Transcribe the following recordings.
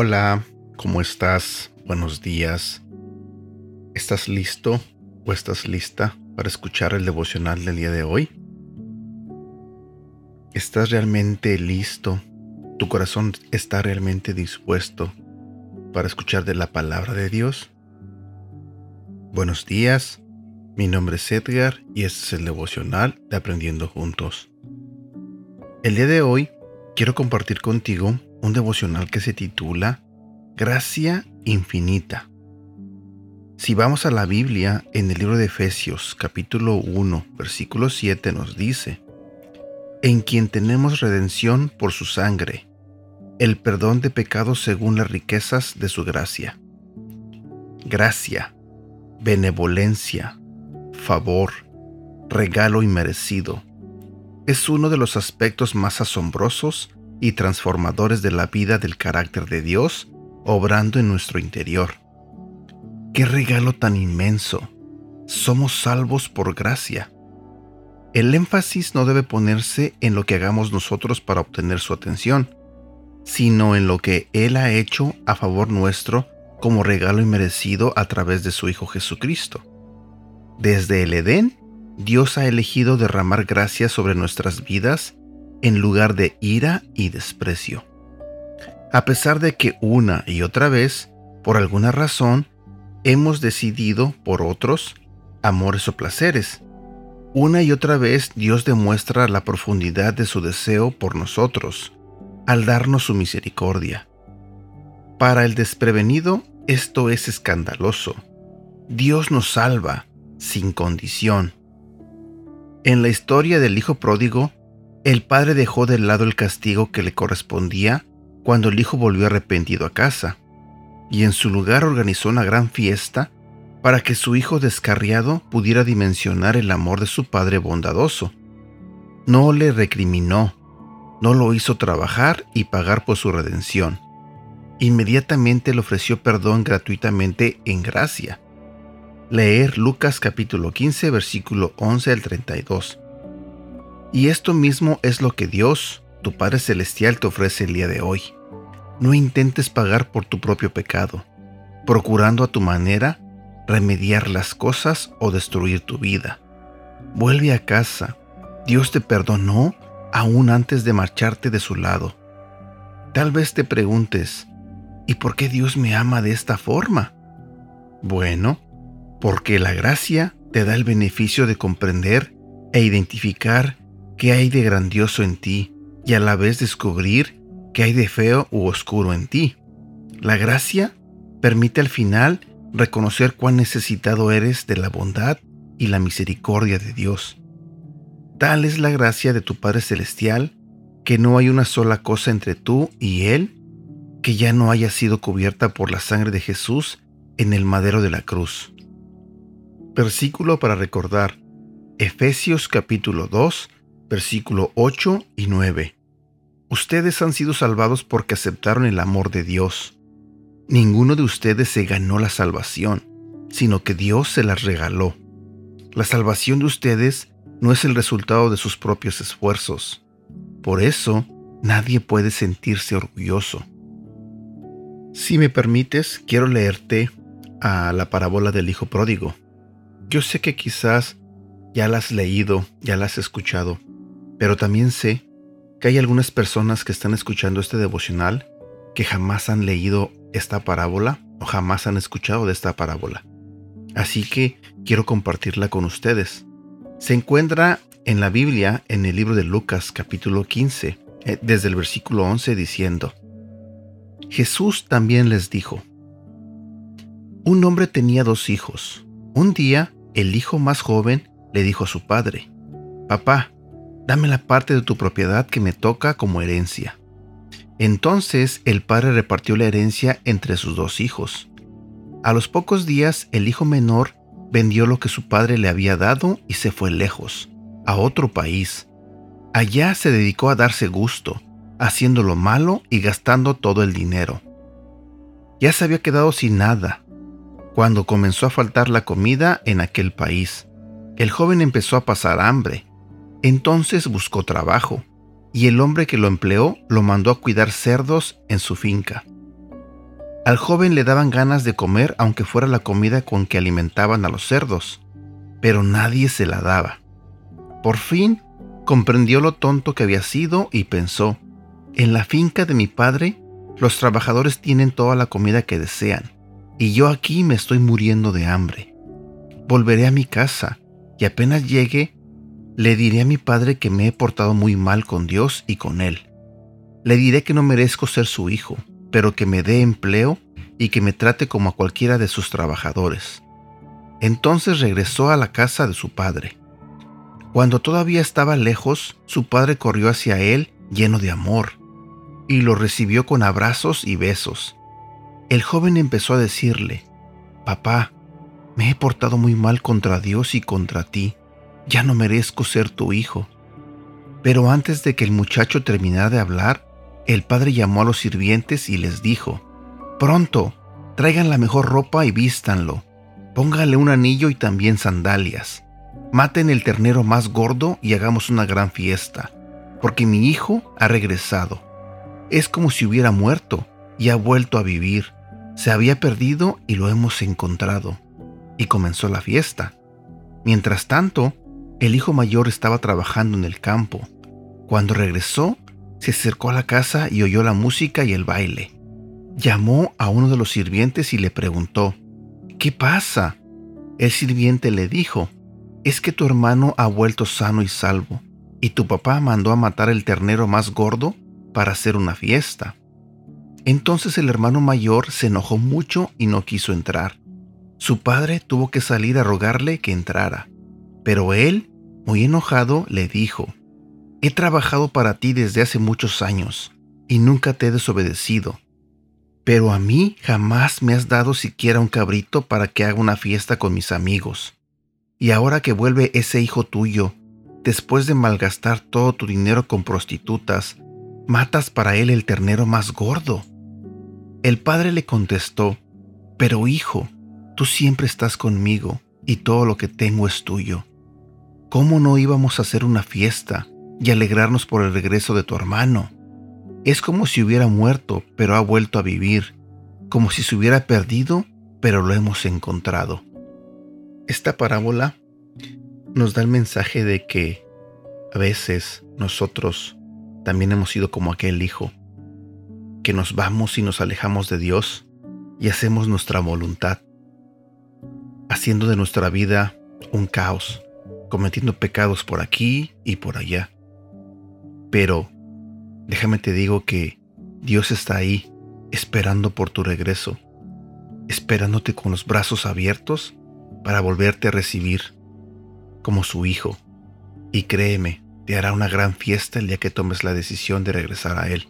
Hola, ¿cómo estás? Buenos días. ¿Estás listo o estás lista para escuchar el devocional del día de hoy? ¿Estás realmente listo? ¿Tu corazón está realmente dispuesto para escuchar de la palabra de Dios? Buenos días, mi nombre es Edgar y este es el devocional de Aprendiendo Juntos. El día de hoy quiero compartir contigo un devocional que se titula Gracia Infinita. Si vamos a la Biblia, en el libro de Efesios capítulo 1, versículo 7 nos dice, En quien tenemos redención por su sangre, el perdón de pecados según las riquezas de su gracia. Gracia, benevolencia, favor, regalo inmerecido, es uno de los aspectos más asombrosos y transformadores de la vida del carácter de Dios obrando en nuestro interior. ¡Qué regalo tan inmenso! Somos salvos por gracia. El énfasis no debe ponerse en lo que hagamos nosotros para obtener su atención, sino en lo que Él ha hecho a favor nuestro como regalo inmerecido a través de su Hijo Jesucristo. Desde el Edén, Dios ha elegido derramar gracia sobre nuestras vidas en lugar de ira y desprecio. A pesar de que una y otra vez, por alguna razón, hemos decidido por otros amores o placeres, una y otra vez Dios demuestra la profundidad de su deseo por nosotros, al darnos su misericordia. Para el desprevenido esto es escandaloso. Dios nos salva sin condición. En la historia del Hijo Pródigo, el padre dejó de lado el castigo que le correspondía cuando el hijo volvió arrepentido a casa, y en su lugar organizó una gran fiesta para que su hijo descarriado pudiera dimensionar el amor de su padre bondadoso. No le recriminó, no lo hizo trabajar y pagar por su redención. Inmediatamente le ofreció perdón gratuitamente en gracia. Leer Lucas capítulo 15 versículo 11 al 32. Y esto mismo es lo que Dios, tu Padre Celestial, te ofrece el día de hoy. No intentes pagar por tu propio pecado, procurando a tu manera remediar las cosas o destruir tu vida. Vuelve a casa. Dios te perdonó aún antes de marcharte de su lado. Tal vez te preguntes, ¿y por qué Dios me ama de esta forma? Bueno, porque la gracia te da el beneficio de comprender e identificar qué hay de grandioso en ti y a la vez descubrir qué hay de feo u oscuro en ti. La gracia permite al final reconocer cuán necesitado eres de la bondad y la misericordia de Dios. Tal es la gracia de tu Padre Celestial que no hay una sola cosa entre tú y Él que ya no haya sido cubierta por la sangre de Jesús en el madero de la cruz. Versículo para recordar. Efesios capítulo 2, versículo 8 y 9. Ustedes han sido salvados porque aceptaron el amor de Dios. Ninguno de ustedes se ganó la salvación, sino que Dios se las regaló. La salvación de ustedes no es el resultado de sus propios esfuerzos. Por eso, nadie puede sentirse orgulloso. Si me permites, quiero leerte a la parábola del Hijo Pródigo. Yo sé que quizás ya la has leído, ya la has escuchado, pero también sé que hay algunas personas que están escuchando este devocional que jamás han leído esta parábola o jamás han escuchado de esta parábola. Así que quiero compartirla con ustedes. Se encuentra en la Biblia en el libro de Lucas capítulo 15, eh, desde el versículo 11 diciendo, Jesús también les dijo, un hombre tenía dos hijos. Un día, el hijo más joven le dijo a su padre, Papá, dame la parte de tu propiedad que me toca como herencia. Entonces el padre repartió la herencia entre sus dos hijos. A los pocos días el hijo menor vendió lo que su padre le había dado y se fue lejos, a otro país. Allá se dedicó a darse gusto, haciendo lo malo y gastando todo el dinero. ya se había quedado sin nada. Cuando comenzó a faltar la comida en aquel país, el joven empezó a pasar hambre. Entonces buscó trabajo, y el hombre que lo empleó lo mandó a cuidar cerdos en su finca. Al joven le daban ganas de comer aunque fuera la comida con que alimentaban a los cerdos, pero nadie se la daba. Por fin comprendió lo tonto que había sido y pensó, en la finca de mi padre, los trabajadores tienen toda la comida que desean, y yo aquí me estoy muriendo de hambre. Volveré a mi casa, y apenas llegue, le diré a mi padre que me he portado muy mal con Dios y con él. Le diré que no merezco ser su hijo, pero que me dé empleo y que me trate como a cualquiera de sus trabajadores. Entonces regresó a la casa de su padre. Cuando todavía estaba lejos, su padre corrió hacia él lleno de amor y lo recibió con abrazos y besos. El joven empezó a decirle, Papá, me he portado muy mal contra Dios y contra ti, ya no merezco ser tu hijo. Pero antes de que el muchacho terminara de hablar, el padre llamó a los sirvientes y les dijo, Pronto, traigan la mejor ropa y vístanlo, póngale un anillo y también sandalias, maten el ternero más gordo y hagamos una gran fiesta, porque mi hijo ha regresado es como si hubiera muerto y ha vuelto a vivir. Se había perdido y lo hemos encontrado. Y comenzó la fiesta. Mientras tanto, el hijo mayor estaba trabajando en el campo. Cuando regresó, se acercó a la casa y oyó la música y el baile. Llamó a uno de los sirvientes y le preguntó, ¿Qué pasa? El sirviente le dijo, es que tu hermano ha vuelto sano y salvo, y tu papá mandó a matar el ternero más gordo para hacer una fiesta. Entonces el hermano mayor se enojó mucho y no quiso entrar. Su padre tuvo que salir a rogarle que entrara, pero él, muy enojado, le dijo, He trabajado para ti desde hace muchos años y nunca te he desobedecido, pero a mí jamás me has dado siquiera un cabrito para que haga una fiesta con mis amigos. Y ahora que vuelve ese hijo tuyo, después de malgastar todo tu dinero con prostitutas, matas para él el ternero más gordo. El padre le contestó, Pero hijo, tú siempre estás conmigo y todo lo que tengo es tuyo. ¿Cómo no íbamos a hacer una fiesta y alegrarnos por el regreso de tu hermano? Es como si hubiera muerto, pero ha vuelto a vivir, como si se hubiera perdido, pero lo hemos encontrado. Esta parábola nos da el mensaje de que a veces nosotros también hemos sido como aquel hijo, que nos vamos y nos alejamos de Dios y hacemos nuestra voluntad, haciendo de nuestra vida un caos, cometiendo pecados por aquí y por allá. Pero déjame te digo que Dios está ahí esperando por tu regreso, esperándote con los brazos abiertos para volverte a recibir como su hijo. Y créeme, te hará una gran fiesta el día que tomes la decisión de regresar a Él.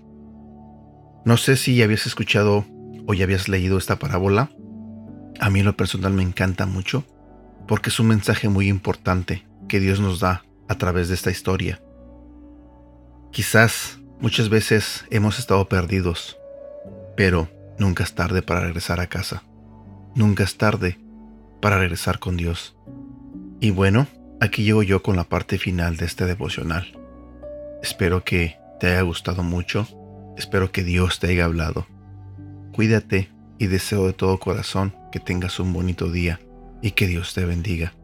No sé si ya habías escuchado o ya habías leído esta parábola. A mí en lo personal me encanta mucho porque es un mensaje muy importante que Dios nos da a través de esta historia. Quizás muchas veces hemos estado perdidos, pero nunca es tarde para regresar a casa. Nunca es tarde para regresar con Dios. Y bueno, Aquí llego yo con la parte final de este devocional. Espero que te haya gustado mucho, espero que Dios te haya hablado. Cuídate y deseo de todo corazón que tengas un bonito día y que Dios te bendiga.